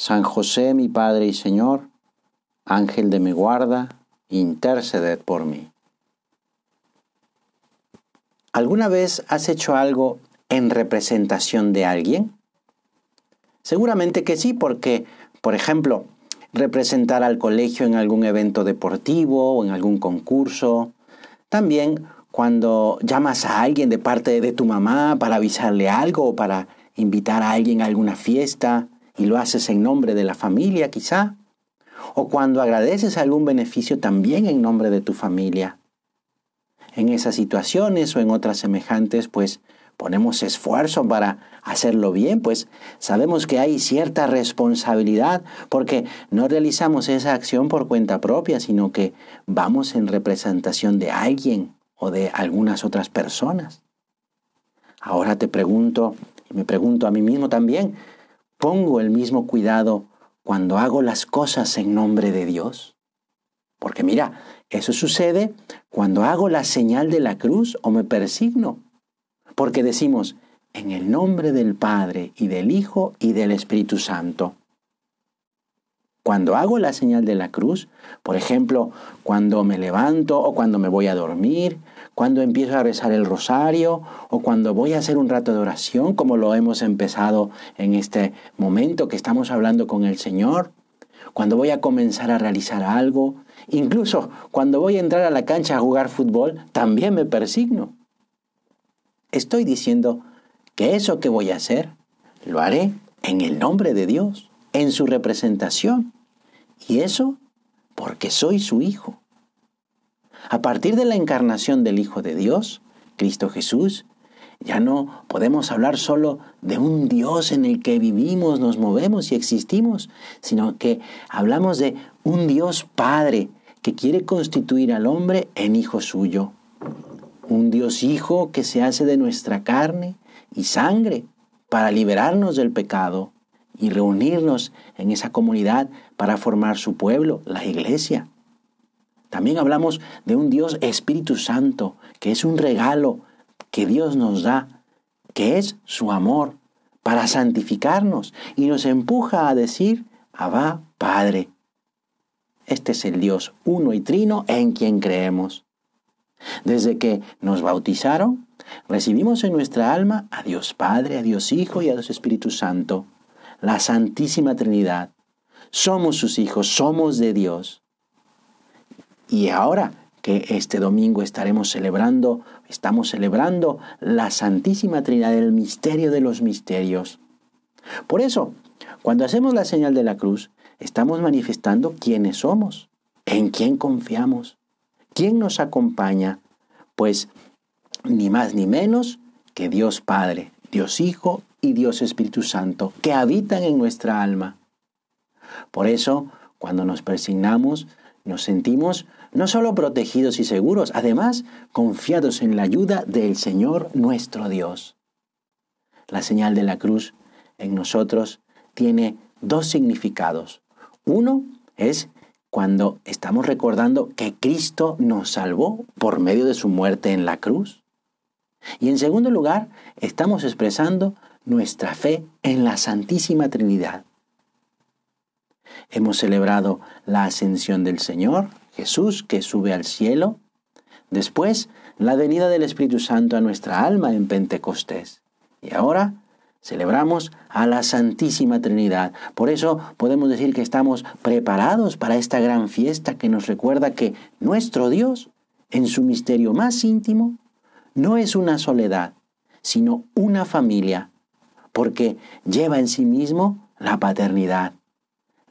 San José, mi Padre y Señor, Ángel de mi guarda, interceded por mí. ¿Alguna vez has hecho algo en representación de alguien? Seguramente que sí, porque, por ejemplo, representar al colegio en algún evento deportivo o en algún concurso. También cuando llamas a alguien de parte de tu mamá para avisarle algo o para invitar a alguien a alguna fiesta y lo haces en nombre de la familia quizá, o cuando agradeces algún beneficio también en nombre de tu familia. En esas situaciones o en otras semejantes, pues ponemos esfuerzo para hacerlo bien, pues sabemos que hay cierta responsabilidad porque no realizamos esa acción por cuenta propia, sino que vamos en representación de alguien o de algunas otras personas. Ahora te pregunto, y me pregunto a mí mismo también, pongo el mismo cuidado cuando hago las cosas en nombre de Dios? Porque mira, eso sucede cuando hago la señal de la cruz o me persigno. Porque decimos, en el nombre del Padre y del Hijo y del Espíritu Santo. Cuando hago la señal de la cruz, por ejemplo, cuando me levanto o cuando me voy a dormir, cuando empiezo a rezar el rosario o cuando voy a hacer un rato de oración, como lo hemos empezado en este momento que estamos hablando con el Señor, cuando voy a comenzar a realizar algo, incluso cuando voy a entrar a la cancha a jugar fútbol, también me persigno. Estoy diciendo que eso que voy a hacer, lo haré en el nombre de Dios, en su representación. Y eso porque soy su hijo. A partir de la encarnación del Hijo de Dios, Cristo Jesús, ya no podemos hablar solo de un Dios en el que vivimos, nos movemos y existimos, sino que hablamos de un Dios Padre que quiere constituir al hombre en hijo suyo. Un Dios Hijo que se hace de nuestra carne y sangre para liberarnos del pecado y reunirnos en esa comunidad para formar su pueblo, la iglesia. También hablamos de un Dios Espíritu Santo, que es un regalo que Dios nos da, que es su amor para santificarnos y nos empuja a decir, Abba, Padre. Este es el Dios uno y trino en quien creemos. Desde que nos bautizaron, recibimos en nuestra alma a Dios Padre, a Dios Hijo y a Dios Espíritu Santo, la Santísima Trinidad. Somos sus hijos, somos de Dios. Y ahora que este domingo estaremos celebrando, estamos celebrando la Santísima Trinidad, el misterio de los misterios. Por eso, cuando hacemos la señal de la cruz, estamos manifestando quiénes somos, en quién confiamos, quién nos acompaña, pues ni más ni menos que Dios Padre, Dios Hijo y Dios Espíritu Santo, que habitan en nuestra alma. Por eso, cuando nos persignamos, nos sentimos no solo protegidos y seguros, además confiados en la ayuda del Señor nuestro Dios. La señal de la cruz en nosotros tiene dos significados. Uno es cuando estamos recordando que Cristo nos salvó por medio de su muerte en la cruz. Y en segundo lugar, estamos expresando nuestra fe en la Santísima Trinidad. Hemos celebrado la ascensión del Señor, Jesús que sube al cielo. Después, la venida del Espíritu Santo a nuestra alma en Pentecostés. Y ahora celebramos a la Santísima Trinidad. Por eso podemos decir que estamos preparados para esta gran fiesta que nos recuerda que nuestro Dios, en su misterio más íntimo, no es una soledad, sino una familia, porque lleva en sí mismo la paternidad,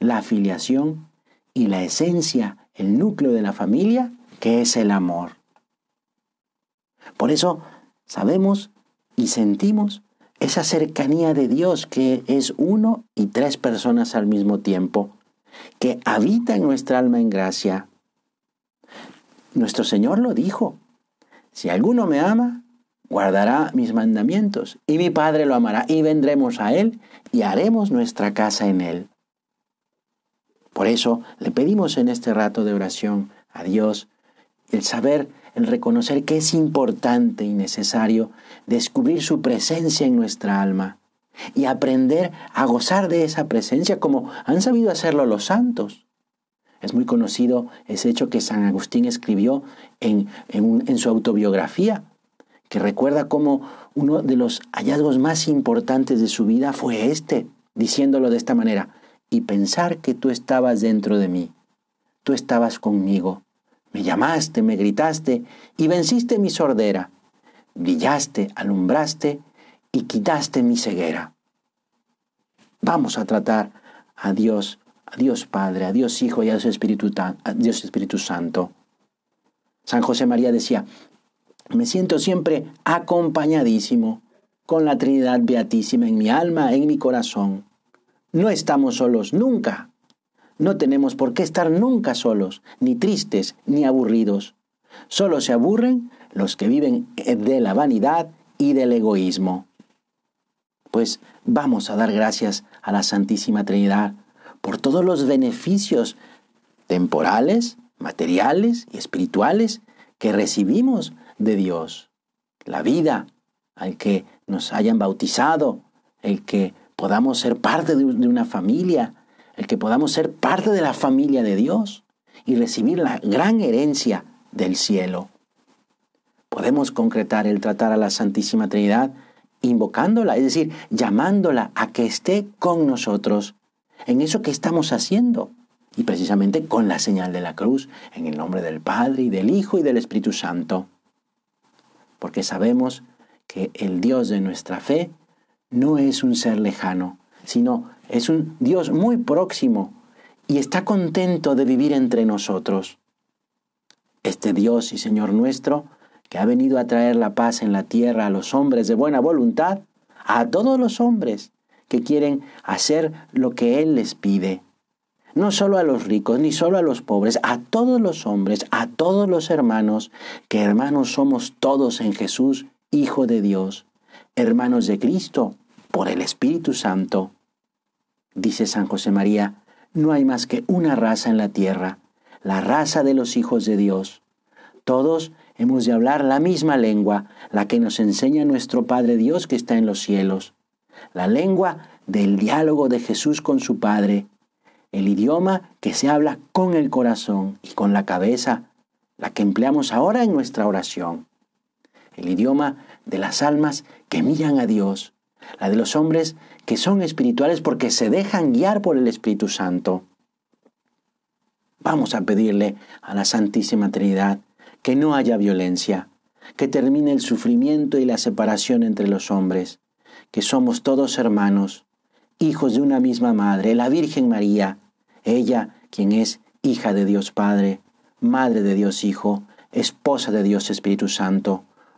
la afiliación y la esencia el núcleo de la familia, que es el amor. Por eso sabemos y sentimos esa cercanía de Dios que es uno y tres personas al mismo tiempo, que habita en nuestra alma en gracia. Nuestro Señor lo dijo, si alguno me ama, guardará mis mandamientos, y mi Padre lo amará, y vendremos a Él y haremos nuestra casa en Él. Por eso le pedimos en este rato de oración a Dios el saber, el reconocer que es importante y necesario descubrir su presencia en nuestra alma y aprender a gozar de esa presencia como han sabido hacerlo los santos. Es muy conocido ese hecho que San Agustín escribió en, en su autobiografía, que recuerda cómo uno de los hallazgos más importantes de su vida fue este, diciéndolo de esta manera, y pensar que tú estabas dentro de mí, tú estabas conmigo, me llamaste, me gritaste y venciste mi sordera, brillaste, alumbraste y quitaste mi ceguera. Vamos a tratar a Dios, a Dios Padre, a Dios Hijo y a Dios Espíritu, Espíritu Santo. San José María decía, me siento siempre acompañadísimo con la Trinidad Beatísima en mi alma, en mi corazón. No estamos solos nunca. No tenemos por qué estar nunca solos, ni tristes, ni aburridos. Solo se aburren los que viven de la vanidad y del egoísmo. Pues vamos a dar gracias a la Santísima Trinidad por todos los beneficios temporales, materiales y espirituales que recibimos de Dios. La vida, al que nos hayan bautizado, el que podamos ser parte de una familia, el que podamos ser parte de la familia de Dios y recibir la gran herencia del cielo. Podemos concretar el tratar a la Santísima Trinidad invocándola, es decir, llamándola a que esté con nosotros en eso que estamos haciendo. Y precisamente con la señal de la cruz, en el nombre del Padre y del Hijo y del Espíritu Santo porque sabemos que el Dios de nuestra fe no es un ser lejano, sino es un Dios muy próximo y está contento de vivir entre nosotros. Este Dios y Señor nuestro, que ha venido a traer la paz en la tierra a los hombres de buena voluntad, a todos los hombres que quieren hacer lo que Él les pide, no solo a los ricos, ni solo a los pobres, a todos los hombres, a todos los hermanos, que hermanos somos todos en Jesús, Hijo de Dios, hermanos de Cristo, por el Espíritu Santo. Dice San José María, no hay más que una raza en la tierra, la raza de los hijos de Dios. Todos hemos de hablar la misma lengua, la que nos enseña nuestro Padre Dios que está en los cielos, la lengua del diálogo de Jesús con su Padre, el idioma que se habla con el corazón y con la cabeza, la que empleamos ahora en nuestra oración. El idioma de las almas que miran a Dios, la de los hombres que son espirituales porque se dejan guiar por el Espíritu Santo. Vamos a pedirle a la Santísima Trinidad que no haya violencia, que termine el sufrimiento y la separación entre los hombres, que somos todos hermanos, hijos de una misma madre, la Virgen María, ella quien es hija de Dios Padre, madre de Dios Hijo, esposa de Dios Espíritu Santo,